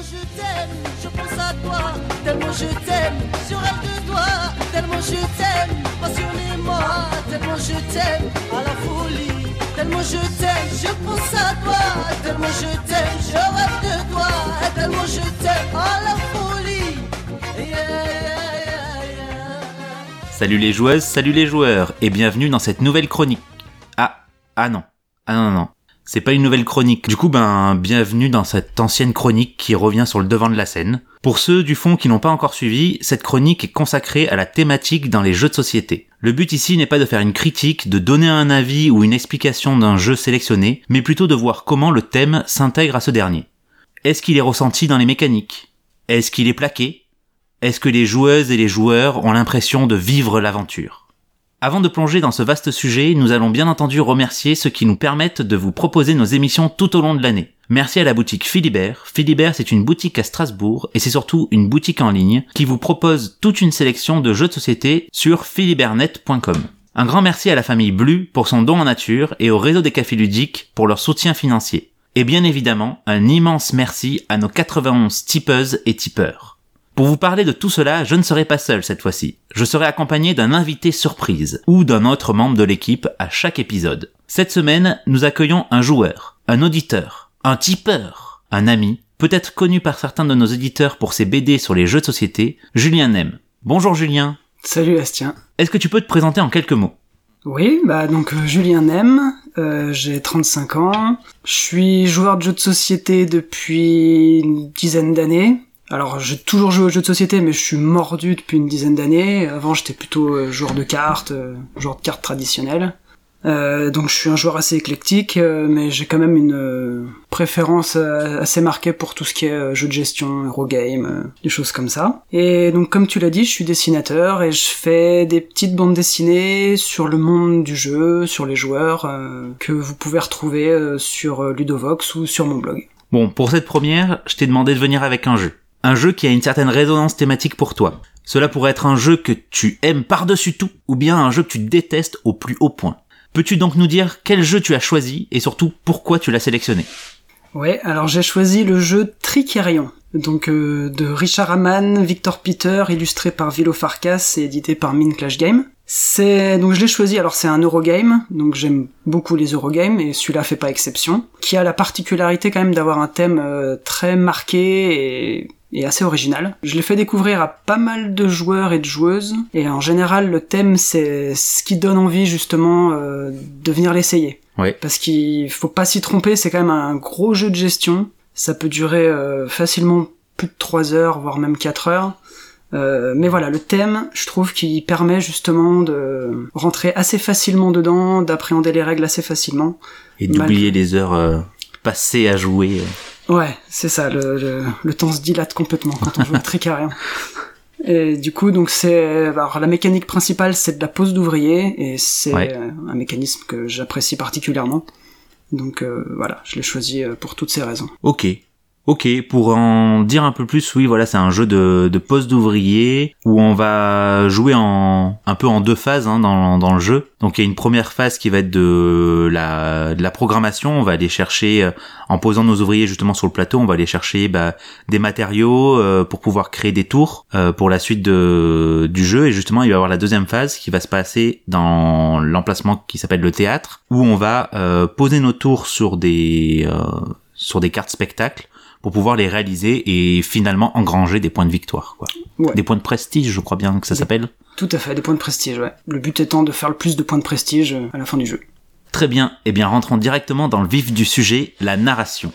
Tellement je t'aime, je pense à toi. Tellement je t'aime, je rêve de toi. Tellement je t'aime, passionnément. Tellement je t'aime, à la folie. Tellement je t'aime, je pense à toi. Tellement je t'aime, je rêve de toi. Tellement je t'aime, à la folie. Salut les joueuses, salut les joueurs, et bienvenue dans cette nouvelle chronique. Ah, ah non, ah non, non. C'est pas une nouvelle chronique. Du coup, ben, bienvenue dans cette ancienne chronique qui revient sur le devant de la scène. Pour ceux du fond qui n'ont pas encore suivi, cette chronique est consacrée à la thématique dans les jeux de société. Le but ici n'est pas de faire une critique, de donner un avis ou une explication d'un jeu sélectionné, mais plutôt de voir comment le thème s'intègre à ce dernier. Est-ce qu'il est ressenti dans les mécaniques? Est-ce qu'il est plaqué? Est-ce que les joueuses et les joueurs ont l'impression de vivre l'aventure? Avant de plonger dans ce vaste sujet, nous allons bien entendu remercier ceux qui nous permettent de vous proposer nos émissions tout au long de l'année. Merci à la boutique Philibert. Philibert, c'est une boutique à Strasbourg et c'est surtout une boutique en ligne qui vous propose toute une sélection de jeux de société sur philibertnet.com. Un grand merci à la famille Blu pour son don en nature et au réseau des cafés ludiques pour leur soutien financier. Et bien évidemment, un immense merci à nos 91 tipeuses et tipeurs. Pour vous parler de tout cela, je ne serai pas seul cette fois-ci. Je serai accompagné d'un invité surprise ou d'un autre membre de l'équipe à chaque épisode. Cette semaine, nous accueillons un joueur, un auditeur, un tipeur, un ami, peut-être connu par certains de nos éditeurs pour ses BD sur les jeux de société, Julien Nem. Bonjour Julien. Salut Bastien. Est-ce que tu peux te présenter en quelques mots? Oui, bah donc euh, Julien Nem, euh, j'ai 35 ans, je suis joueur de jeux de société depuis une dizaine d'années. Alors j'ai toujours joué aux jeux de société, mais je suis mordu depuis une dizaine d'années. Avant j'étais plutôt euh, joueur de cartes, euh, joueur de cartes traditionnelles. Euh, donc je suis un joueur assez éclectique, mais j'ai quand même une préférence assez marquée pour tout ce qui est jeu de gestion, Eurogame, des choses comme ça. Et donc comme tu l'as dit, je suis dessinateur et je fais des petites bandes dessinées sur le monde du jeu, sur les joueurs, que vous pouvez retrouver sur Ludovox ou sur mon blog. Bon, pour cette première, je t'ai demandé de venir avec un jeu. Un jeu qui a une certaine résonance thématique pour toi. Cela pourrait être un jeu que tu aimes par-dessus tout, ou bien un jeu que tu détestes au plus haut point. Peux-tu donc nous dire quel jeu tu as choisi et surtout pourquoi tu l'as sélectionné? Ouais, alors j'ai choisi le jeu Tricerion, donc euh, de Richard Hamann, Victor Peter, illustré par Vilo Farkas et édité par Min Clash Game. C'est donc je l'ai choisi. Alors c'est un Eurogame, donc j'aime beaucoup les Eurogames et celui-là fait pas exception. Qui a la particularité quand même d'avoir un thème euh, très marqué et et assez original. Je l'ai fait découvrir à pas mal de joueurs et de joueuses, et en général le thème c'est ce qui donne envie justement euh, de venir l'essayer. Ouais. Parce qu'il faut pas s'y tromper, c'est quand même un gros jeu de gestion. Ça peut durer euh, facilement plus de 3 heures, voire même 4 heures. Euh, mais voilà, le thème, je trouve qu'il permet justement de rentrer assez facilement dedans, d'appréhender les règles assez facilement. Et d'oublier les heures euh, passées à jouer. Ouais, c'est ça, le, le, le temps se dilate complètement quand on joue à Tricarien. Et du coup, donc c'est, alors la mécanique principale, c'est de la pose d'ouvrier, et c'est Ouais. un mécanisme que j'apprécie particulièrement. Donc euh, voilà, je l'ai choisi euh, pour toutes ces raisons. Ok. Ok, pour en dire un peu plus, oui, voilà, c'est un jeu de, de poste d'ouvrier où on va jouer en un peu en deux phases hein, dans, dans le jeu. Donc il y a une première phase qui va être de la, de la programmation. On va aller chercher, euh, en posant nos ouvriers justement sur le plateau, on va aller chercher bah, des matériaux euh, pour pouvoir créer des tours euh, pour la suite de, du jeu. Et justement, il va y avoir la deuxième phase qui va se passer dans l'emplacement qui s'appelle le théâtre, où on va euh, poser nos tours sur des euh, sur des cartes spectacles pour pouvoir les réaliser et finalement engranger des points de victoire, quoi. Ouais. Des points de prestige, je crois bien que ça s'appelle. Tout à fait, des points de prestige, ouais. Le but étant de faire le plus de points de prestige euh, à la fin du jeu. Très bien. Eh bien, rentrons directement dans le vif du sujet, la narration.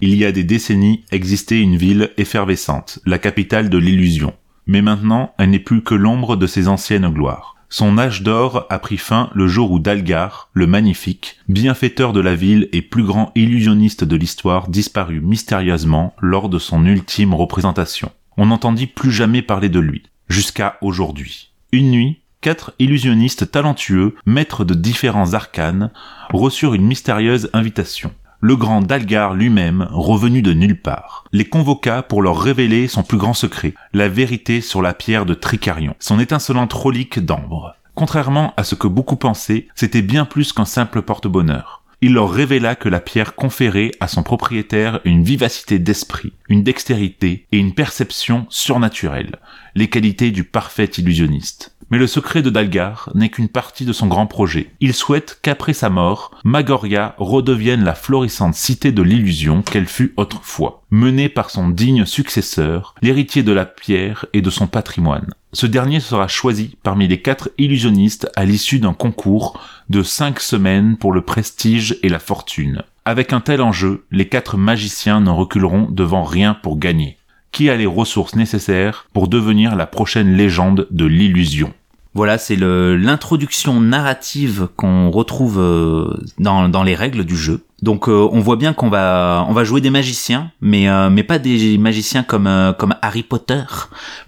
Il y a des décennies existait une ville effervescente, la capitale de l'illusion. Mais maintenant, elle n'est plus que l'ombre de ses anciennes gloires. Son âge d'or a pris fin le jour où Dalgar, le magnifique, bienfaiteur de la ville et plus grand illusionniste de l'histoire, disparut mystérieusement lors de son ultime représentation. On n'entendit plus jamais parler de lui, jusqu'à aujourd'hui. Une nuit, quatre illusionnistes talentueux, maîtres de différents arcanes, reçurent une mystérieuse invitation. Le grand Dalgar lui-même, revenu de nulle part, les convoqua pour leur révéler son plus grand secret, la vérité sur la pierre de Tricarion, son étincelante relique d'ambre. Contrairement à ce que beaucoup pensaient, c'était bien plus qu'un simple porte-bonheur. Il leur révéla que la pierre conférait à son propriétaire une vivacité d'esprit, une dextérité et une perception surnaturelle, les qualités du parfait illusionniste. Mais le secret de Dalgar n'est qu'une partie de son grand projet. Il souhaite qu'après sa mort, Magoria redevienne la florissante cité de l'illusion qu'elle fut autrefois, menée par son digne successeur, l'héritier de la pierre et de son patrimoine. Ce dernier sera choisi parmi les quatre illusionnistes à l'issue d'un concours de cinq semaines pour le prestige et la fortune. Avec un tel enjeu, les quatre magiciens n'en reculeront devant rien pour gagner. Qui a les ressources nécessaires pour devenir la prochaine légende de l'illusion? Voilà, c'est l'introduction narrative qu'on retrouve euh, dans, dans les règles du jeu. Donc euh, on voit bien qu'on va on va jouer des magiciens, mais euh, mais pas des magiciens comme euh, comme Harry Potter,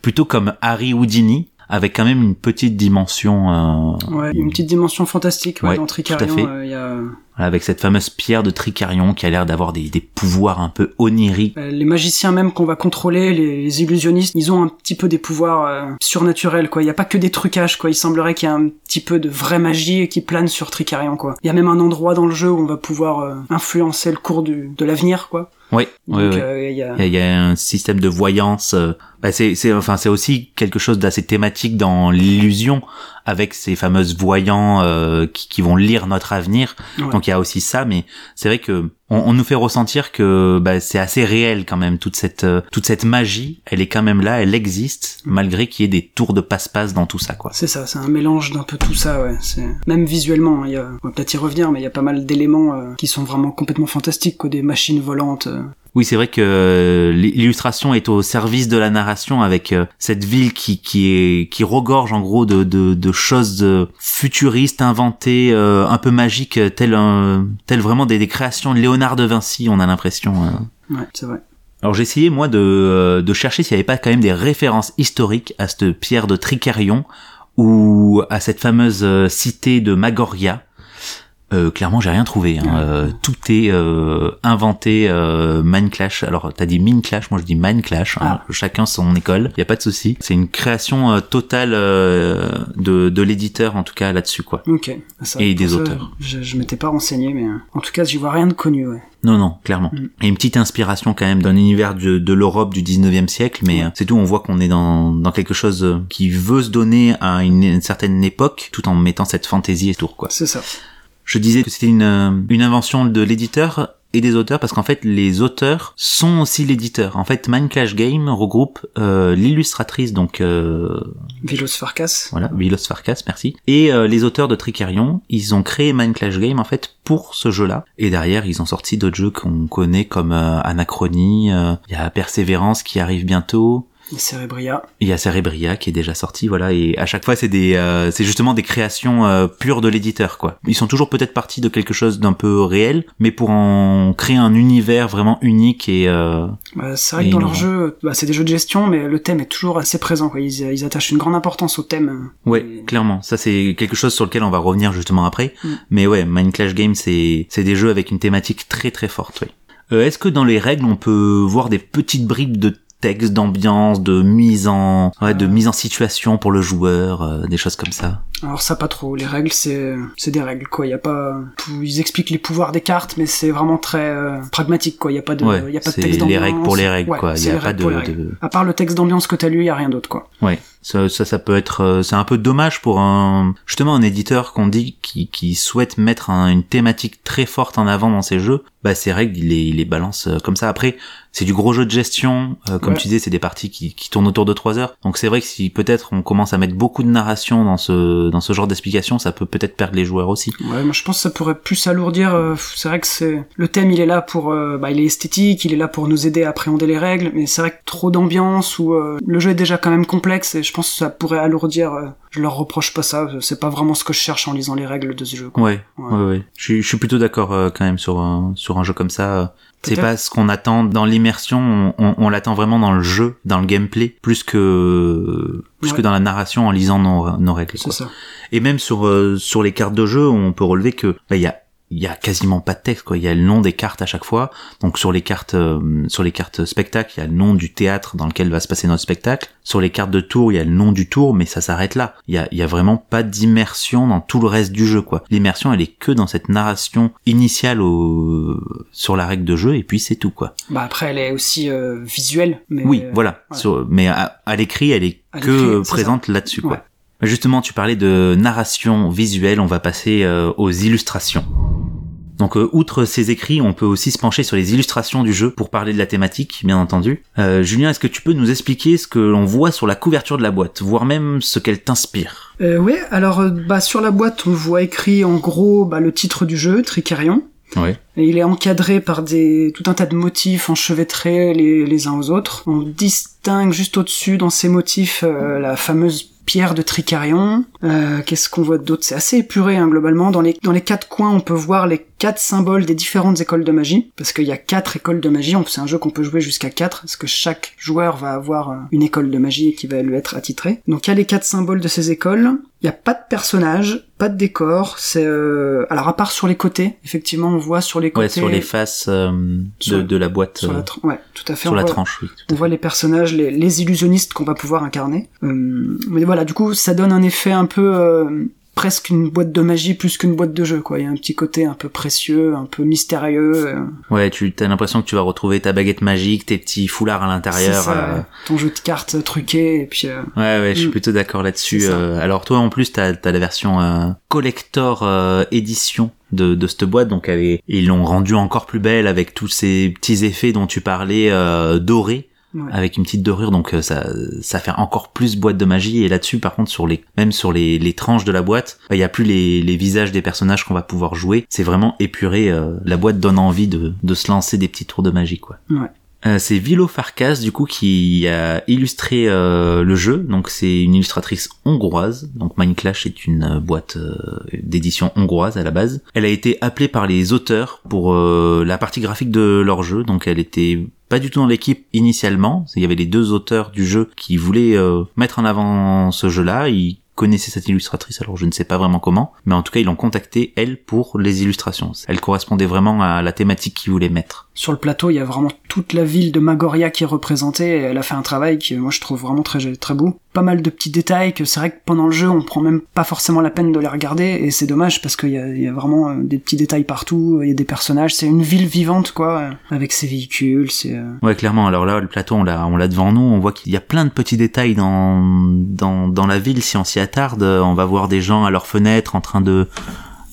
plutôt comme Harry Houdini, avec quand même une petite dimension euh, Ouais, une petite dimension fantastique ouais, Ouais, dans tout à Tricarion. fait. euh, il y a... avec cette fameuse pierre de Tricarion qui a l'air d'avoir des, des pouvoirs un peu oniriques. Euh, Les magiciens même qu'on va contrôler, les, les illusionnistes, ils ont un petit peu des pouvoirs euh, surnaturels, quoi. Il y a pas que des trucages, quoi. Il semblerait qu'il y a un petit peu de vraie magie qui plane sur Tricarion, quoi. Il y a même un endroit dans le jeu où on va pouvoir euh, influencer le cours du, de l'avenir, quoi. Oui, oui, Donc, oui. euh, il y a... Il y, a, il y a un système de voyance. euh, bah c'est, c'est, enfin, c'est aussi quelque chose d'assez thématique dans l'illusion, avec ces fameuses voyants euh, qui, qui vont lire notre avenir. Ouais. Donc il y a aussi ça, mais c'est vrai que on, on nous fait ressentir que bah, c'est assez réel quand même toute cette euh, toute cette magie. Elle est quand même là, elle existe malgré qu'il y ait des tours de passe-passe dans tout ça, quoi. C'est ça, c'est un mélange d'un peu tout ça, ouais. C'est même visuellement, hein, il y a, on va peut-être y revenir, mais il y a pas mal d'éléments euh, qui sont vraiment complètement fantastiques, quoi. Des machines volantes. euh. Oui, c'est vrai que euh, l'illustration est au service de la narration avec euh, cette ville qui qui est qui regorge en gros de de, de choses euh, futuristes, inventées, euh, un peu magiques, euh, telles un- telles vraiment des, des créations de Léonard de Vinci. On a l'impression. euh. Ouais, c'est vrai. Alors j'ai essayé moi de euh, de chercher s'il n'y avait pas quand même des références historiques à cette pierre de Tricarion ou à cette fameuse euh, cité de Magoria. Euh, clairement, j'ai rien trouvé. Hein. Euh, tout est euh, inventé euh, Clash. Alors, t'as dit Mind Clash, moi je dis Mind Clash. hein. Ah. Chacun son école. Y a pas de souci. C'est une création euh, totale euh, de, de l'éditeur en tout cas là-dessus quoi. Ok. Ça, Et des ça, auteurs. Je, je m'étais pas renseigné, mais euh, en tout cas, j'y vois rien de connu, ouais. Non, non, clairement. Mm. Et une petite inspiration quand même d'un univers de, de l'Europe du 19e siècle, mais c'est tout, on voit qu'on est dans, dans quelque chose qui veut se donner à une, une certaine époque, tout en mettant cette fantaisie autour, quoi. C'est ça. Je disais que c'était une, euh, une invention de l'éditeur et des auteurs parce qu'en fait les auteurs sont aussi l'éditeur. En fait Mind Clash Game regroupe euh, l'illustratrice donc euh, Vilos Farkas. voilà Vilos Farkas merci et euh, les auteurs de Tricarion ils ont créé Mind Clash Game en fait pour ce jeu-là et derrière ils ont sorti d'autres jeux qu'on connaît comme euh, Anachronie euh, il y a Persévérance qui arrive bientôt Cerebria. il y a Cerebria qui est déjà sorti, voilà, et à chaque fois c'est des, euh, c'est justement des créations euh, pures de l'éditeur, quoi. Ils sont toujours peut-être partis de quelque chose d'un peu réel, mais pour en créer un univers vraiment unique et euh, Bah, c'est vrai que dans innovant. leur jeu, bah, c'est des jeux de gestion, mais le thème est toujours assez présent. Quoi. Ils, ils attachent une grande importance au thème. ouais, Et- clairement, ça c'est quelque chose sur lequel on va revenir justement après. Mm. Mais ouais, Mind Clash Game, c'est, c'est des jeux avec une thématique très très forte. Oui. Euh, Est-ce que dans les règles on peut voir des petites bribes de texte, d'ambiance, de mise en, ouais, de Euh. mise en situation pour le joueur, euh, des choses comme ça. Alors ça pas trop. Les règles, c'est c'est des règles. Quoi. Y a pas. Ils expliquent les pouvoirs des cartes, mais c'est vraiment très euh, pragmatique. Quoi. Y a pas de. ouais, y a pas de texte les règles pour les règles, Ouais, quoi. Il y a pas de, de, À part le texte d'ambiance que t'as lu, y a rien d'autre. Quoi. Ouais, ça, ça, ça peut être, euh, c'est un peu dommage pour un, justement un éditeur qu'on dit qui, qui souhaite mettre un- une thématique très forte en avant dans ses jeux. Bah ces règles, il les, il les balance euh, comme ça. Après, c'est du gros jeu de gestion, euh, comme Ouais. tu disais, c'est des parties qui, qui tournent autour de trois heures. Donc c'est vrai que si peut-être on commence à mettre beaucoup de narration dans ce, dans ce genre d'explication, ça peut peut-être perdre les joueurs aussi. Ouais, moi je pense que ça pourrait plus alourdir. euh, c'est vrai que c'est le thème, il est là pour, euh, bah, il est esthétique, il est là pour nous aider à appréhender les règles, mais c'est vrai que trop d'ambiance ou euh, le jeu est déjà quand même complexe et je pense que ça pourrait alourdir. euh, je leur reproche pas ça. C'est pas vraiment ce que je cherche en lisant les règles de ce jeu. quoi. Ouais, Ouais. ouais, ouais. Je, suis- je suis plutôt d'accord euh, quand même sur un, sur un jeu comme ça. C'est pas ce qu'on attend dans l'immersion, on, on, on l'attend vraiment dans le jeu, dans le gameplay, plus que plus Ouais. que dans la narration en lisant nos, nos règles. C'est ça. Et même sur euh, sur les cartes de jeu, on peut relever que bah, il y a il y a quasiment pas de texte quoi. Il y a le nom des cartes à chaque fois. Donc sur les cartes euh, sur les cartes spectacle il y a le nom du théâtre dans lequel va se passer notre spectacle. Sur les cartes de tour il y a le nom du tour mais ça s'arrête là. Il y a, il y a vraiment pas d'immersion dans tout le reste du jeu quoi. L'immersion elle est que dans cette narration initiale au sur la règle de jeu et puis c'est tout quoi. Bah après, elle est aussi euh, visuelle. Mais oui euh, voilà. ouais. Sur- mais à, à l'écrit elle est que présente là-dessus quoi. Justement, tu parlais de narration visuelle, on va passer euh, aux illustrations. Donc, euh, outre ces écrits, on peut aussi se pencher sur les illustrations du jeu pour parler de la thématique, bien entendu. Euh, Julien, est-ce que tu peux nous expliquer ce que l'on voit sur la couverture de la boîte, voire même ce qu'elle t'inspire? Oui, alors bah, sur la boîte, on voit écrit en gros bah, le titre du jeu, Tricarion. Ouais. Et il est encadré par des tout un tas de motifs enchevêtrés les, les uns aux autres. On distingue juste au-dessus dans ces motifs euh, la fameuse pierre de Tricarion. Euh, Qu'est-ce qu'on voit d'autre? C'est assez épuré hein, globalement. Dans les dans les quatre coins, on peut voir les quatre symboles des différentes écoles de magie, parce qu'il y a quatre écoles de magie. C'est un jeu qu'on peut jouer jusqu'à quatre, parce que chaque joueur va avoir euh, une école de magie qui va lui être attitrée. Donc il y a les quatre symboles de ces écoles. Il y a pas de personnage, pas de décor. C'est euh... alors à part sur les côtés, effectivement, on voit sur les côtés. Ouais, sur les faces euh, de, Sur- de la boîte, sur euh, la ouais, tout à fait. sur on la voit- tranche, oui. on voit les personnages, les, les illusionnistes qu'on va pouvoir incarner. Euh, mais voilà, du coup, ça donne un effet un peu euh, presque une boîte de magie plus qu'une boîte de jeu, quoi. Il y a un petit côté un peu précieux, un peu mystérieux. euh, Ouais, tu as l'impression que tu vas retrouver ta baguette magique, tes petits foulards à l'intérieur. ça, euh, ton jeu de cartes truqué, et puis euh, Ouais, ouais, je suis Mm. plutôt d'accord là-dessus. Euh, alors toi, en plus, t'as as la version collector édition de, de cette boîte, donc elle est, ils l'ont rendue encore plus belle avec tous ces petits effets dont tu parlais euh, dorés. Ouais. avec une petite dorure donc euh, ça ça fait encore plus boîte de magie. Et là-dessus par contre sur les même sur les, les tranches de la boîte bah, il y a plus les, les visages des personnages qu'on va pouvoir jouer. C'est vraiment épuré euh, la boîte donne envie de, de se lancer des petits tours de magie quoi. Ouais. Euh, c'est Vilo Farkas du coup qui a illustré euh, le jeu. Donc c'est une illustratrice hongroise. Donc Mindclash est une euh, boîte euh, d'édition hongroise à la base. Elle a été appelée par les auteurs pour euh, la partie graphique de leur jeu. Donc elle était pas du tout dans l'équipe initialement. Il y avait les deux auteurs du jeu qui voulaient euh, mettre en avant ce jeu-là. Ils connaissaient cette illustratrice, alors je ne sais pas vraiment comment, mais en tout cas ils l'ont contactée elle pour les illustrations. Elle correspondait vraiment à la thématique qu'ils voulaient mettre. Sur le plateau, il y a vraiment toute la ville de Magoria qui est représentée. Elle a fait un travail qui, moi, je trouve vraiment très très beau. Pas mal de petits détails que c'est vrai que pendant le jeu, on prend même pas forcément la peine de les regarder. Et c'est dommage parce qu'il y a, vraiment euh, des petits détails partout. Il y a des personnages. C'est une ville vivante, quoi, euh, avec ses véhicules. C'est euh, Ouais, clairement. Alors là, le plateau, on l'a, on l'a devant nous. On voit qu'il y a plein de petits détails dans, dans la ville. Si on s'y attarde, on va voir des gens à leurs fenêtres en train de,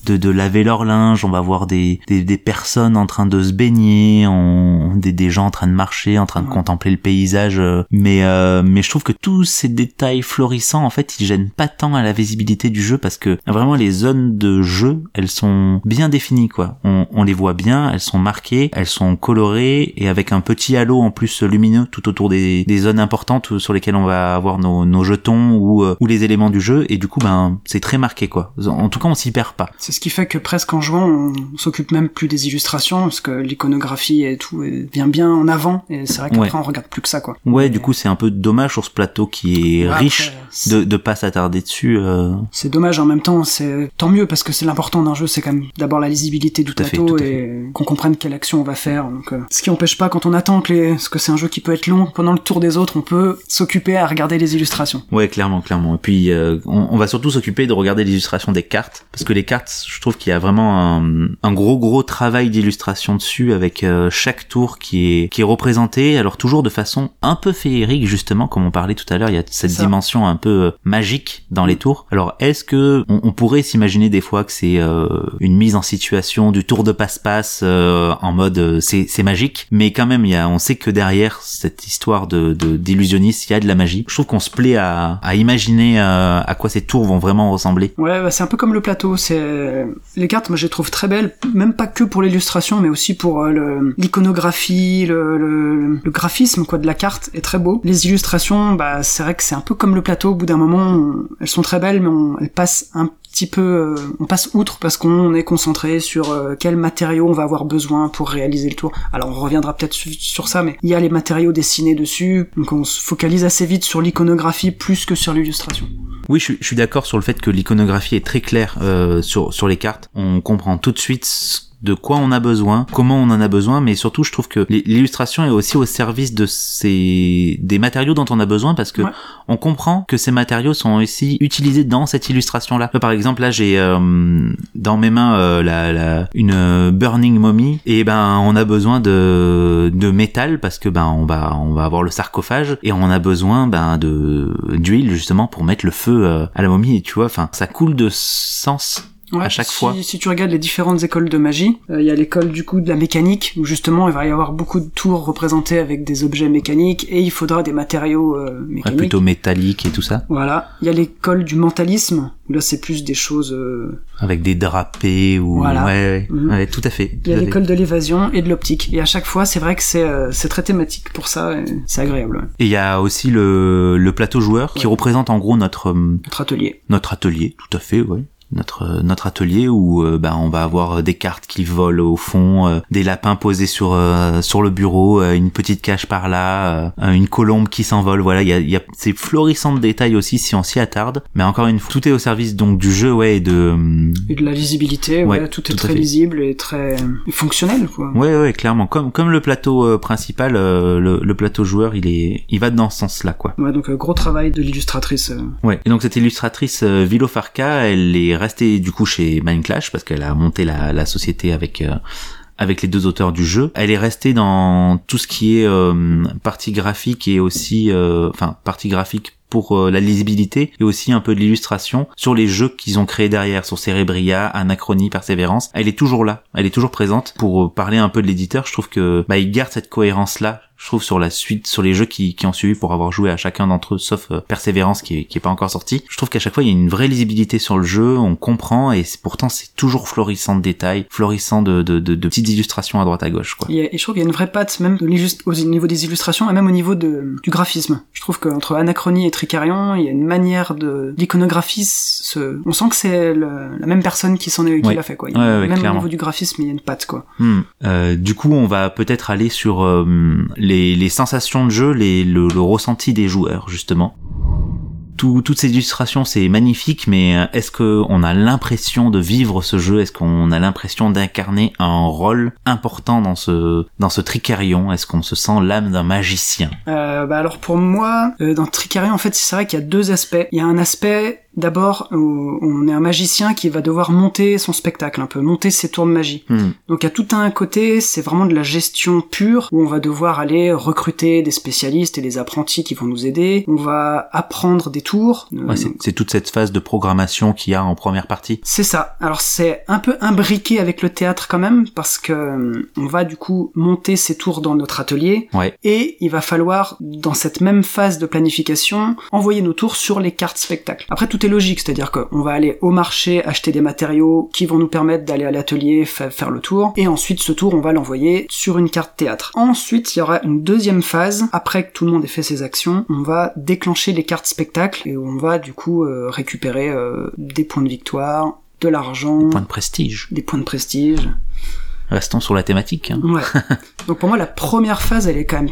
de, de laver leur linge. On va voir des, des, des personnes en train de se baigner, on, des, des gens en train de marcher, en train de Ouais. contempler le paysage. euh. Mais, euh, mais je trouve que tous ces détails florissants, en fait, ils gênent pas tant à la visibilité du jeu parce que vraiment les zones de jeu, elles sont bien définies, quoi. On, on les voit bien, elles sont marquées, elles sont colorées et avec un petit halo en plus lumineux tout autour des, des zones importantes sur lesquelles on va avoir nos, nos jetons ou, euh, ou les éléments du jeu et du coup ben c'est très marqué quoi. En tout cas on s'y perd pas. c'est ce qui fait que presque en jouant, on s'occupe même plus des illustrations parce que l'iconographie et tout vient bien en avant. Et c'est vrai qu'après, Ouais. on regarde plus que ça, quoi. Ouais Et- du coup c'est un peu dommage sur ce plateau qui est Ouais, riche après, de, de pas s'attarder dessus. euh. C'est dommage en même temps, c'est tant mieux parce que c'est l'important d'un jeu, c'est quand même d'abord la lisibilité du Tout fait, plateau et qu'on comprenne quelle action on va faire. Donc, euh, ce qui empêche pas quand on attend que les, parce que c'est un jeu qui peut être long, pendant le tour des autres, on peut s'occuper à regarder les illustrations. Ouais, clairement, clairement. Et puis, euh, on, on va surtout s'occuper de regarder l'illustration des cartes, parce que les cartes, je trouve qu'il y a vraiment un, un gros, gros travail d'illustration dessus, avec euh, chaque tour qui est qui est représenté, alors toujours de façon un peu féerique, justement, comme on parlait tout à l'heure. Il y a cette Ça. dimension un peu euh, magique dans les tours. Alors, est-ce que on, on pourrait s'imaginer des fois que c'est euh, une mise en situation du tour de passe-passe euh, en mode c'est c'est magique, mais quand même, il y a, on sait que derrière cette histoire de de- d'illusionniste, il y a de la magie. Je trouve qu'on se plaît à, à imaginer à quoi ces tours vont vraiment ressembler. Ouais, bah, c'est un peu comme le plateau. C'est les cartes, moi je les trouve très belles, même pas que pour l'illustration, mais aussi pour euh, l'iconographie, le, graphisme quoi de la carte est très beau. Les illustrations, bah c'est vrai que c'est un peu comme le plateau. Au bout d'un moment, elles sont très belles, mais elles passent un peu, euh, on passe outre parce qu'on est concentré sur euh, quels matériaux on va avoir besoin pour réaliser le tour. Alors on reviendra peut-être su- sur ça, mais il y a les matériaux dessinés dessus, donc on se focalise assez vite sur l'iconographie plus que sur l'illustration. Oui, je, suis- d'accord sur le fait que l'iconographie est très claire euh, sur sur les cartes, on comprend tout de suite ce de quoi on a besoin, comment on en a besoin, mais surtout je trouve que l'illustration est aussi au service de ces des matériaux dont on a besoin parce que Ouais. on comprend que ces matériaux sont aussi utilisés dans cette illustration là. Par exemple là j'ai euh, dans mes mains euh, la, la une euh, burning mommy et ben on a besoin de de métal parce que ben on va on va avoir le sarcophage et on a besoin ben de d'huile justement pour mettre le feu euh, à la momie et tu vois enfin ça coule de sens Ouais, à chaque si, fois. Si tu regardes les différentes écoles de magie, euh, il y a l'école du coup de la mécanique où justement il va y avoir beaucoup de tours représentés avec des objets mécaniques et il faudra des matériaux euh, Ouais, mécaniques. plutôt métallique et tout ça Voilà. Il y a l'école du mentalisme où là c'est plus des choses. euh, avec des drapés ou Voilà. ouais, ouais, Mhm. ouais, tout à fait. Il y a l'école de l'évasion et de l'optique. Et à chaque fois, c'est vrai que c'est euh, c'est très thématique pour ça. C'est agréable. ouais. Et il y a aussi le, le plateau joueur qui Ouais. représente en gros notre euh, Notre atelier. notre atelier, tout à fait, ouais. Notre euh, notre atelier où euh, ben on va avoir des cartes qui volent au fond, euh, des lapins posés sur euh, sur le bureau, euh, une petite cage par là, euh, une colombe qui s'envole. Voilà, il y a, il y a ces florissants de détails aussi si on s'y attarde. Mais encore une fois, tout est au service donc du jeu, ouais, et de euh, Et de la lisibilité. Ouais, Ouais, tout est tout très lisible et très fonctionnel, quoi. Ouais, ouais, clairement. Comme comme le plateau euh, principal, euh, le, le plateau joueur, il est, il va dans ce sens-là, quoi. Ouais, donc euh, gros travail de l'illustratrice. euh. Ouais. Et donc cette illustratrice euh, Vilo Farca, elle est restée du coup chez Mindclash parce qu'elle a monté la, la société avec euh, avec les deux auteurs du jeu. Elle est restée dans tout ce qui est euh, partie graphique et aussi, euh, enfin partie graphique pour euh, la lisibilité et aussi un peu de l'illustration sur les jeux qu'ils ont créés derrière, sur Cerebria, Anachronie, Persévérance. Elle est toujours là, elle est toujours présente pour euh, parler un peu de l'éditeur. Je trouve que bah il garde cette cohérence là. Je trouve sur la suite, sur les jeux qui, qui ont suivi pour avoir joué à chacun d'entre eux, sauf euh, Persévérance qui est, qui est pas encore sorti. Je trouve qu'à chaque fois il y a une vraie lisibilité sur le jeu, on comprend et pourtant c'est toujours florissant de détails, florissant de, de, de, de petites illustrations à droite à gauche quoi. A- et je trouve qu'il y a une vraie patte même au niveau des illustrations et même au niveau de, du graphisme. Je trouve qu'entre Anachronie et Tricarion, il y a une manière de l'iconographie. se- On sent que c'est le- la même personne qui s'en est qui Ouais. l'a fait quoi. Il y a- Ouais, ouais, même clairement. au niveau du graphisme, il y a une patte quoi. Hmm. Euh, du coup, on va peut-être aller sur euh, les, les sensations de jeu, les, le, le ressenti des joueurs, justement. Tout, toutes ces illustrations, c'est magnifique, mais euh, est-ce que on a l'impression de vivre ce jeu? Est-ce qu'on a l'impression d'incarner un rôle important dans ce dans ce tricarion? Est-ce qu'on se sent l'âme d'un magicien? Euh, bah alors pour moi, euh, dans Tricarion, en fait, c'est vrai qu'il y a deux aspects. Il y a un aspect d'abord où on est un magicien qui va devoir monter son spectacle un peu, monter ses tours de magie. Hmm. Donc il y a tout un côté, c'est vraiment de la gestion pure, où on va devoir aller recruter des spécialistes et des apprentis qui vont nous aider. On va apprendre des tours. Euh, Ouais, c'est toute cette phase de programmation qu'il y a en première partie. c'est ça. Alors c'est un peu imbriqué avec le théâtre quand même, parce que euh, on va du coup monter ces tours dans notre atelier, Ouais. et il va falloir, dans cette même phase de planification, envoyer nos tours sur les cartes spectacles. Après, tout est logique, c'est-à-dire qu'on va aller au marché acheter des matériaux qui vont nous permettre d'aller à l'atelier fa- faire le tour, et ensuite ce tour, on va l'envoyer sur une carte théâtre. Ensuite, il y aura une deuxième phase, après que tout le monde ait fait ses actions, on va déclencher les cartes spectacles, et on va du coup euh, récupérer euh, des points de victoire, de l'argent, Point de prestige. des points de prestige. Restons sur la thématique. hein. Ouais. Donc pour moi, la première phase, elle est quand même,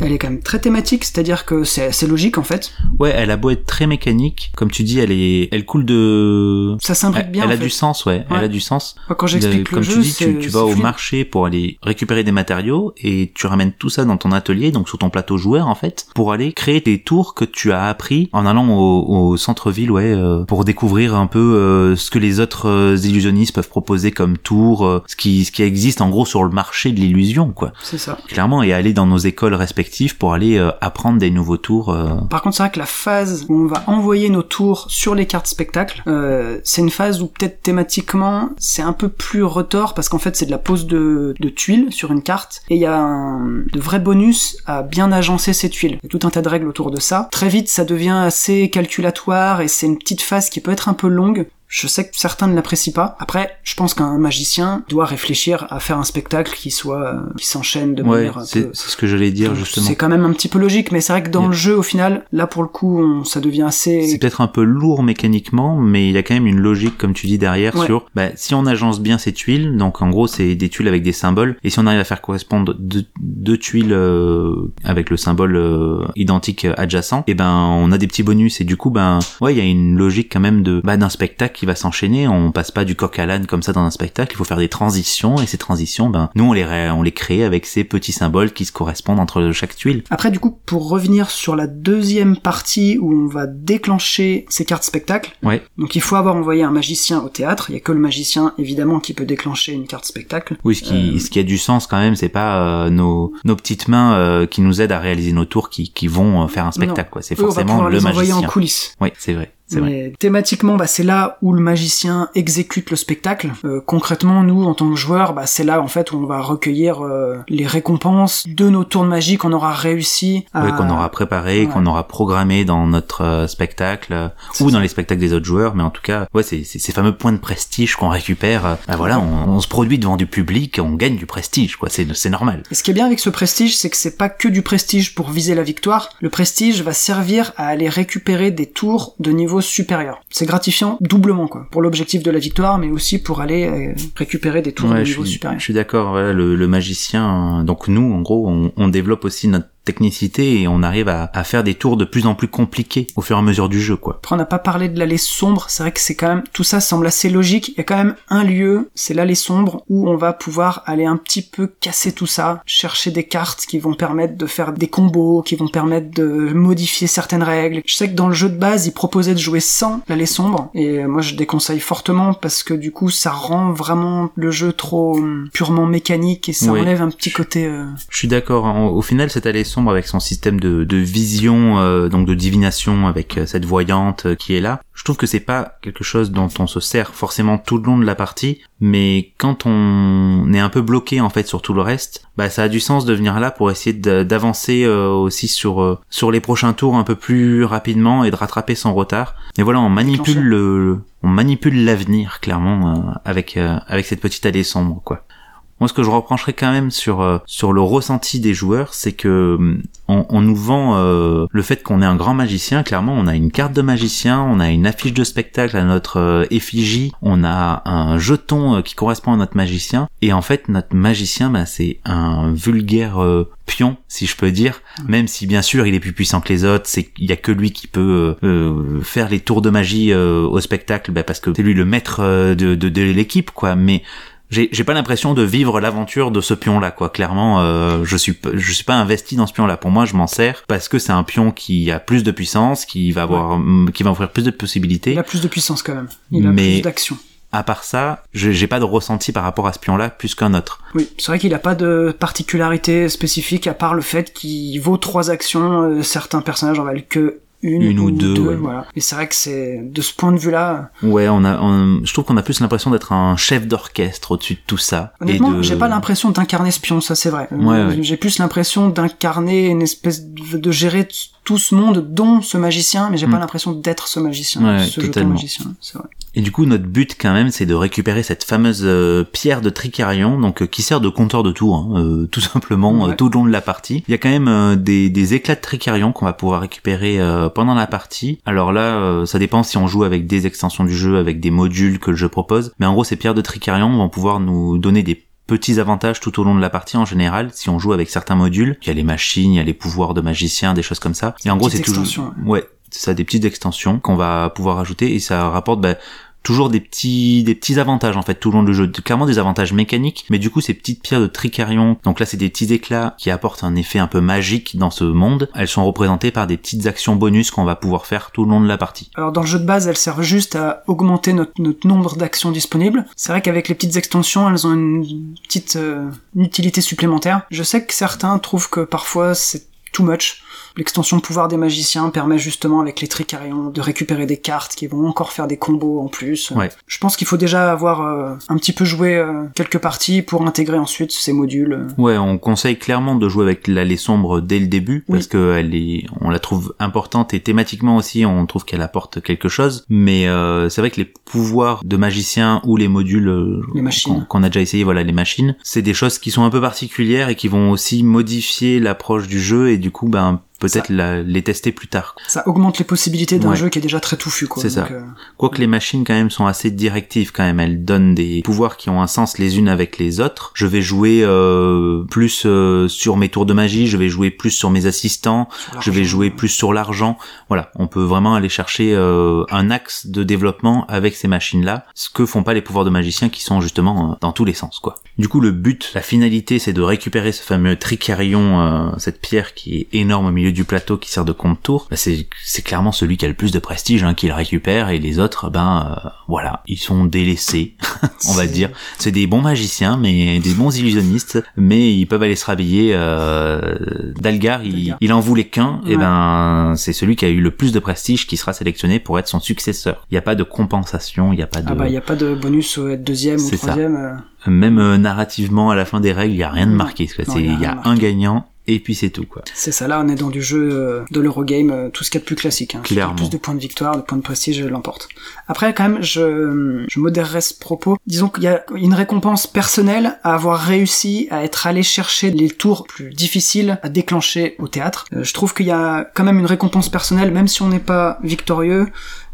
elle est quand même très thématique, c'est-à-dire que c'est logique en fait. Ouais, elle a beau être très mécanique, comme tu dis, elle est, elle coule de, Ça s'imbrique bien. elle a fait. du sens, ouais, elle a du sens. Moi, quand j'explique le comme jeu, tu dis, tu, tu vas au marché pour aller récupérer des matériaux et tu ramènes tout ça dans ton atelier, donc sur ton plateau joueur en fait, pour aller créer tes tours que tu as appris en allant au, au centre-ville, ouais, euh, pour découvrir un peu euh, ce que les autres euh, illusionnistes peuvent proposer comme tours, ce qui ce qui existe en gros sur le marché de l'illusion, quoi. C'est ça. Clairement, et aller dans nos écoles respectives pour aller euh, apprendre des nouveaux tours. euh, Par contre, c'est vrai que la phase où on va envoyer nos tours sur les cartes spectacles, euh, c'est une phase où peut-être thématiquement c'est un peu plus retors parce qu'en fait c'est de la pose de, de tuiles sur une carte et il y a un, de vrais bonus à bien agencer ces tuiles. Il y a tout un tas de règles autour de ça. Très vite, ça devient assez calculatoire et c'est une petite phase qui peut être un peu longue. Je sais que certains ne l'apprécient pas. Après, je pense qu'un magicien doit réfléchir à faire un spectacle qui soit euh, qui s'enchaîne de Ouais, manière un c'est peu c'est ce que j'allais dire justement. C'est quand même un petit peu logique, mais c'est vrai que dans Yeah. le jeu, au final, là pour le coup, on- ça devient C'est assez. peut-être un peu lourd mécaniquement, mais il y a quand même une logique, comme tu dis derrière, Ouais. sur bah, si on agence bien ces tuiles, donc en gros c'est des tuiles avec des symboles, et si on arrive à faire correspondre deux, deux tuiles euh, avec le symbole euh, identique euh, adjacent, et ben on a des petits bonus, et du coup ben ouais il y a une logique quand même de bah, d'un spectacle qui va s'enchaîner. On passe pas du coq à l'âne comme ça dans un spectacle. Il faut faire des transitions et ces transitions, ben nous on les on les crée avec ces petits symboles qui se correspondent entre chaque tuile. Après, du coup, pour revenir sur la deuxième partie où on va déclencher ces cartes spectacle. Ouais. Donc il faut avoir envoyé un magicien au théâtre. Il y a que le magicien évidemment qui peut déclencher une carte spectacle. Oui, ce qui, ce qui a du sens quand même, c'est pas euh, nos, nos petites mains euh, qui nous aident à réaliser nos tours qui, qui vont euh, faire un spectacle. Quoi. C'est Eux, on va forcément le les magicien. en coulisses. Oui, c'est vrai. C'est vrai. Thématiquement, bah, c'est là où le magicien exécute le spectacle. Euh, concrètement, nous, en tant que joueurs, bah, c'est là en fait où on va recueillir euh, les récompenses de nos tours de magie qu'on aura réussi à... Ouais, qu'on aura préparé, Ouais. qu'on aura programmé dans notre euh, spectacle euh, ou ça. dans les spectacles des autres joueurs, mais en tout cas, ouais, c'est ces fameux points de prestige qu'on récupère. euh, bah voilà, on, on se produit devant du public, on gagne du prestige, quoi. C'est c'est normal. Et ce qui est bien avec ce prestige, c'est que c'est pas que du prestige pour viser la victoire. Le prestige va servir à aller récupérer des tours de niveau supérieur. C'est gratifiant doublement, quoi. Pour l'objectif de la victoire, mais aussi pour aller euh, récupérer des tours de Ouais, niveau suis, supérieur. je suis d'accord. Le, le magicien. euh, Donc nous, en gros, on, on développe aussi notre technicité et on arrive à, à faire des tours de plus en plus compliqués au fur et à mesure du jeu, quoi. Après, on n'a pas parlé de l'allée sombre. C'est vrai que c'est quand même, tout ça semble assez logique. Il y a quand même un lieu, c'est l'allée sombre, où on va pouvoir aller un petit peu casser tout ça, chercher des cartes qui vont permettre de faire des combos, qui vont permettre de modifier certaines règles. Je sais que dans le jeu de base, ils proposaient de jouer sans l'allée sombre, et moi je déconseille fortement parce que du coup, ça rend vraiment le jeu trop hum, purement mécanique et ça Oui. enlève un petit côté. euh, Je suis d'accord. Au final, cette allée sombre avec son système de, de vision, euh, donc de divination, avec euh, cette voyante euh, qui est là, je trouve que c'est pas quelque chose dont on se sert forcément tout le long de la partie, mais quand on est un peu bloqué en fait sur tout le reste, bah ça a du sens de venir là pour essayer d'avancer euh, aussi sur euh, sur les prochains tours un peu plus rapidement et de rattraper son retard. Et voilà, on manipule le, on manipule l'avenir clairement euh, avec avec cette petite allée sombre quoi. Moi, ce que je reprocherais quand même sur euh, sur le ressenti des joueurs, c'est que hum, on, on nous vend euh, le fait qu'on est un grand magicien. Clairement, on a une carte de magicien, on a une affiche de spectacle à notre euh, effigie, on a un jeton euh, qui correspond à notre magicien. Et en fait, notre magicien, bah, c'est un vulgaire euh, pion, si je peux dire. Même si bien sûr, il est plus puissant que les autres, c'est qu'il y a que lui qui peut faire les tours de magie euh, au spectacle, bah, parce que c'est lui le maître de, de, de l'équipe, quoi. Mais j'ai j'ai pas l'impression de vivre l'aventure de ce pion là quoi clairement euh, je suis je suis pas investi dans ce pion là pour moi je m'en sers parce que c'est un pion qui a plus de puissance qui va avoir qui va offrir plus de possibilités Il a plus de puissance quand même. Il a Mais- plus d'action. à part ça je- j'ai pas de ressenti par rapport à ce pion là plus qu'un autre Oui, c'est vrai qu'il a pas de particularité spécifique à part le fait qu'il vaut trois actions. euh, certains personnages en valent que une, Une ou deux, ouais. voilà. Et c'est vrai que c'est de ce point de vue-là. ouais on a on- je trouve qu'on a plus l'impression d'être un chef d'orchestre au-dessus de tout ça Honnêtement, de... j'ai pas l'impression d'incarner ce pion, ça c'est vrai. Ouais, ouais. J'ai plus l'impression d'incarner une espèce de, de gérer tout ce monde, dont ce magicien, mais j'ai Mm. pas l'impression d'être ce magicien, Ouais, ce jeton totalement. magicien. C'est vrai. Et du coup, notre but quand même, c'est de récupérer cette fameuse euh, pierre de Tricarion, donc euh, qui sert de compteur de tours, hein, euh, tout simplement Ouais. tout le long de la partie. Il y a quand même euh, des, des éclats de Tricarion qu'on va pouvoir récupérer euh, pendant la partie. Alors là, euh, ça dépend si on joue avec des extensions du jeu, avec des modules que le jeu propose. Mais en gros, ces pierres de Tricarion vont pouvoir nous donner des petits avantages tout au long de la partie en général si on joue avec certains modules. Il y a les machines, il y a les pouvoirs de magicien, des choses comme ça. Et en gros, c'est toujours ouais, ça des petites extensions qu'on va pouvoir ajouter et ça rapporte bah, toujours des petits des petits avantages en fait tout le long du jeu clairement des avantages mécaniques mais du coup ces petites pierres de tricarion donc là c'est des petits éclats qui apportent un effet un peu magique dans ce monde elles sont représentées par des petites actions bonus qu'on va pouvoir faire tout le long de la partie Alors dans le jeu de base, elles servent juste à augmenter notre, notre nombre d'actions disponibles. C'est vrai qu'avec les petites extensions, elles ont une petite euh, utilité supplémentaire. Je sais que certains trouvent que parfois c'est too much. L'extension pouvoir des magiciens permet justement avec les tricarions de récupérer des cartes qui vont encore faire des combos en plus. Ouais. Je pense qu'il faut déjà avoir euh, un petit peu joué euh, quelques parties pour intégrer ensuite ces modules. euh. Ouais, on conseille clairement de jouer avec l'allée sombre dès le début Oui. parce que elle est, on la trouve importante et thématiquement aussi, on trouve qu'elle apporte quelque chose. Mais euh, c'est vrai que les pouvoirs de magicien ou les modules Les machines. qu'on qu'on a déjà essayé, voilà, les machines, c'est des choses qui sont un peu particulières et qui vont aussi modifier l'approche du jeu et du coup, ben peut-être les tester plus tard. Ça augmente les possibilités d'un Ouais. jeu qui est déjà très touffu, quoi. C'est ça. euh, Quoique les machines quand même sont assez directives quand même, elles donnent des pouvoirs qui ont un sens les unes avec les autres. Je vais jouer euh, plus euh, sur mes tours de magie, je vais jouer plus sur mes assistants, sur je vais jouer plus sur l'argent. Voilà, on peut vraiment aller chercher un axe de développement avec ces machines-là, ce que font pas les pouvoirs de magiciens qui sont justement dans tous les sens quoi. Du coup, le but, la finalité, c'est de récupérer ce fameux tricarion, cette pierre qui est énorme au milieu du plateau qui sert de compte-tour. Bah, c'est c'est clairement celui qui a le plus de prestige hein, qui le récupère et les autres, ben euh, voilà, ils sont délaissés, on va dire. C'est des bons magiciens, mais des bons illusionnistes, mais ils peuvent aller se rhabiller. Euh, Dalgar, il, il en voulait qu'un, et ben c'est celui qui a eu le plus de prestige qui sera sélectionné pour être son successeur. Il n'y a pas de compensation, il n'y a pas de Ah bah, il n'y a pas de bonus au être deuxième ou C'est ça. troisième. euh, même euh, narrativement à la fin des règles, il y a rien de marqué. y a Il y rien a un gagnant et puis c'est tout quoi. C'est ça, là, on est dans du jeu euh, de l'Eurogame, euh, tout ce qu'il y a de plus classique. Hein. Clairement. Plus de points de victoire, de points de prestige, euh, l'emporte. Après, quand même, je, je modérerai ce propos. Disons qu'il y a une récompense personnelle à avoir réussi à être allé chercher les tours plus difficiles à déclencher au théâtre. Je trouve qu'il y a quand même une récompense personnelle, même si on n'est pas victorieux,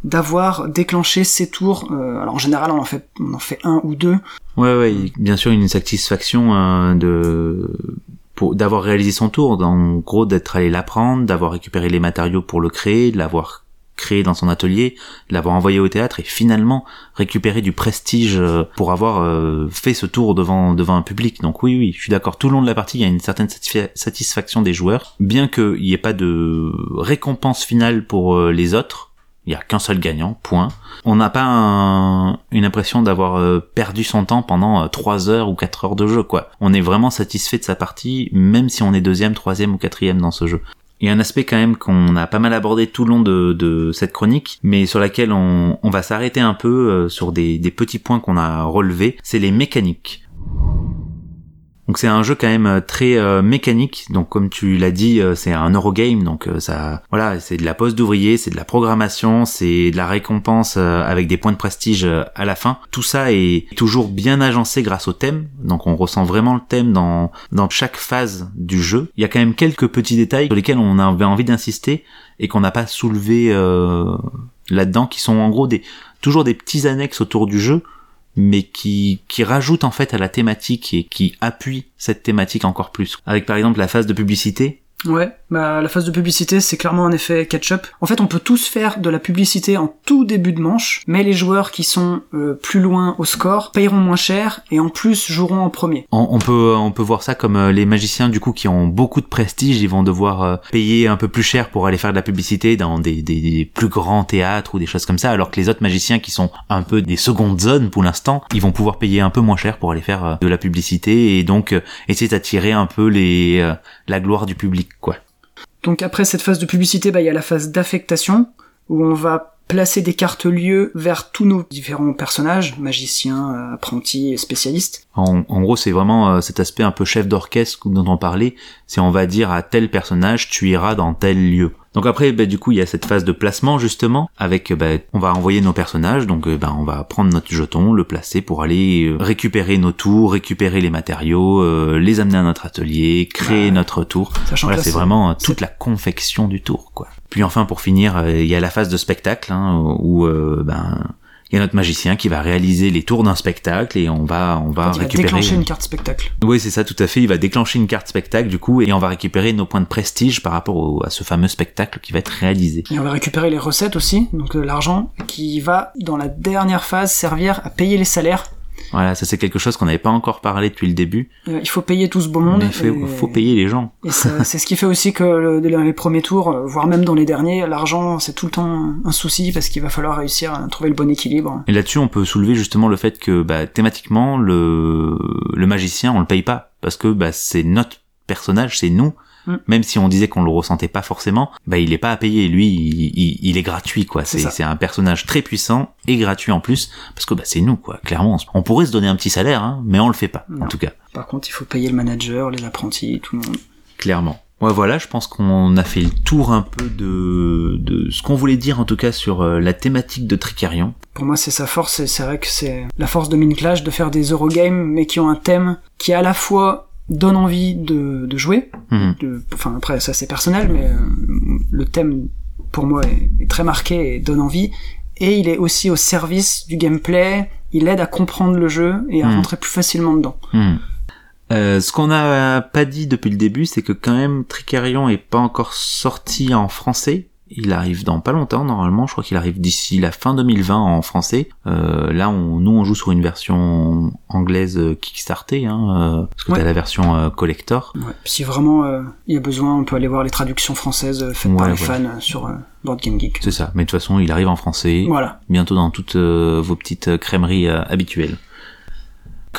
d'avoir déclenché ces tours. Alors en général, on en fait, on en fait un ou deux. Ouais ouais, bien sûr une satisfaction euh, de d'avoir réalisé son tour, en gros d'être allé l'apprendre, d'avoir récupéré les matériaux pour le créer, de l'avoir créé dans son atelier, de l'avoir envoyé au théâtre et finalement récupérer du prestige euh, pour avoir euh, fait ce tour devant devant un public. Donc oui oui, je suis d'accord. Tout le long de la partie, il y a une certaine satisfa- satisfaction des joueurs, bien qu'il n'y ait pas de récompense finale pour euh, les autres. Il y a qu'un seul gagnant, point. On n'a pas un- une impression d'avoir euh, perdu son temps pendant euh, 3 heures ou 4 heures de jeu, quoi. On est vraiment satisfait de sa partie, même si on est deuxième, troisième ou quatrième dans ce jeu. Il y a un aspect quand même qu'on a pas mal abordé tout le long de, cette chronique, mais sur laquelle on, va s'arrêter un peu euh, sur des petits points qu'on a relevés, c'est les mécaniques. Donc c'est un jeu quand même euh, très euh, mécanique. Donc comme tu l'as dit, euh, c'est un Eurogame. Donc ça, voilà, c'est de la pose d'ouvrier, c'est de la programmation, c'est de la récompense avec des points de prestige à la fin. Tout ça est toujours bien agencé grâce au thème. Donc on ressent vraiment le thème dans dans chaque phase du jeu. Il y a quand même quelques petits détails sur lesquels on avait envie d'insister et qu'on n'a pas soulevé là-dedans, qui sont en gros toujours des petits annexes autour du jeu mais qui, qui rajoute en fait à la thématique et qui appuie cette thématique encore plus. Avec par exemple la phase de publicité. Ouais, bah la phase de publicité c'est clairement un effet catch-up. En fait, on peut tous faire de la publicité en tout début de manche, mais les joueurs qui sont euh, plus loin au score payeront moins cher et en plus joueront en premier. On, peut on peut voir ça comme euh, les magiciens du coup qui ont beaucoup de prestige, ils vont devoir euh, payer un peu plus cher pour aller faire de la publicité dans des, des, des plus grands théâtres ou des choses comme ça, alors que les autres magiciens qui sont un peu des secondes zones pour l'instant, ils vont pouvoir payer un peu moins cher pour aller faire euh, de la publicité et donc euh, essayer d'attirer un peu les euh, la gloire du public quoi. Donc après cette phase de publicité, bah il y a la phase d'affectation où on va placer des cartes lieux vers tous nos différents personnages, magiciens, euh, apprentis, spécialistes. En, en gros, c'est vraiment euh, cet aspect un peu chef d'orchestre dont on parlait. C'est on va dire à tel personnage, tu iras dans tel lieu. Donc après, bah, du coup, il y a cette phase de placement justement, avec, bah, on va envoyer nos personnages, donc euh, bah, on va prendre notre jeton, le placer pour aller euh, récupérer nos tours, récupérer les matériaux, euh, les amener à notre atelier, créer notre tour. Sachant Voilà, c'est vraiment toute la confection du tour, quoi. Puis enfin, pour finir, il y a la phase de spectacle, hein, où euh, ben il y a notre magicien qui va réaliser les tours d'un spectacle et on va on va il va récupérer. déclencher une carte spectacle. Oui, c'est ça, tout à fait. Il va déclencher une carte spectacle du coup et on va récupérer nos points de prestige par rapport au- à ce fameux spectacle qui va être réalisé. Et on va récupérer les recettes aussi, donc euh, l'argent qui va dans la dernière phase servir à payer les salaires. Voilà, ça c'est quelque chose qu'on n'avait pas encore parlé depuis le début. Euh, il faut payer tout ce beau monde. il faut payer les gens. Et c'est ce qui fait aussi que le- dans les premiers tours, euh, voire même dans les derniers, l'argent c'est tout le temps un souci parce qu'il va falloir réussir à trouver le bon équilibre. Et là-dessus, on peut soulever justement le fait que bah, thématiquement, le, le magicien, on le paye pas parce que bah, c'est notre personnage, c'est nous. Mm. Même si on disait qu'on le ressentait pas forcément, bah il est pas à payer. Lui, il, il- il est gratuit quoi. C'est un personnage très puissant et gratuit en plus parce que bah c'est nous quoi. Clairement, on pourrait se donner un petit salaire, hein, mais on le fait pas en tout cas. Par contre, il faut payer le manager, les apprentis, tout le monde. Clairement. Ouais, voilà, je pense qu'on a fait le tour un peu de, de ce qu'on voulait dire en tout cas sur euh, la thématique de Tricarion. Pour moi, c'est sa force, et c'est vrai que c'est la force de Minclash de faire des Eurogames, mais qui ont un thème qui est à la fois donne envie de, de jouer. Mhm. De- enfin après ça c'est personnel, mais euh, le thème pour moi est, est très marqué et donne envie. Et il est aussi au service du gameplay. Il aide à comprendre le jeu et à Mhm. rentrer plus facilement dedans. Hmm. Euh, ce qu'on n'a pas dit depuis le début, c'est que quand même Tricarion est pas encore sorti en français. Il arrive dans pas longtemps normalement. Je crois qu'il arrive d'ici la fin 2020 en français. Euh, là, on, nous on joue sur une version anglaise euh, Kickstarter, hein, euh, parce que Ouais. t'as la version euh, collector. Ouais. Si vraiment euh, il y a besoin, on peut aller voir les traductions françaises faites par les fans sur Board Game Geek. C'est ça. Mais de toute façon, il arrive en français. Voilà. bientôt dans toutes vos petites crèmeries habituelles.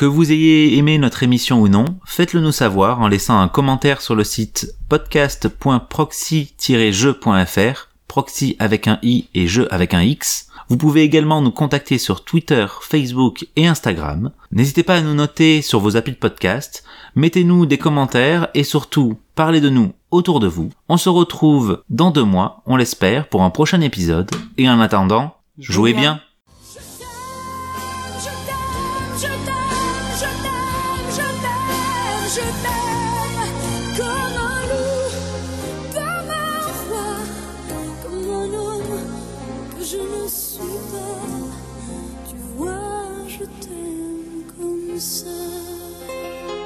Que vous ayez aimé notre émission ou non, faites-le nous savoir en laissant un commentaire sur le site podcast.proxy-jeu.fr, proxy avec un i et jeu avec un x. Vous pouvez également nous contacter sur Twitter, Facebook et Instagram. N'hésitez pas à nous noter sur vos applis de podcast, mettez-nous des commentaires et surtout parlez de nous autour de vous. On se retrouve dans deux mois, on l'espère, pour un prochain épisode. Et en attendant, jouez bien.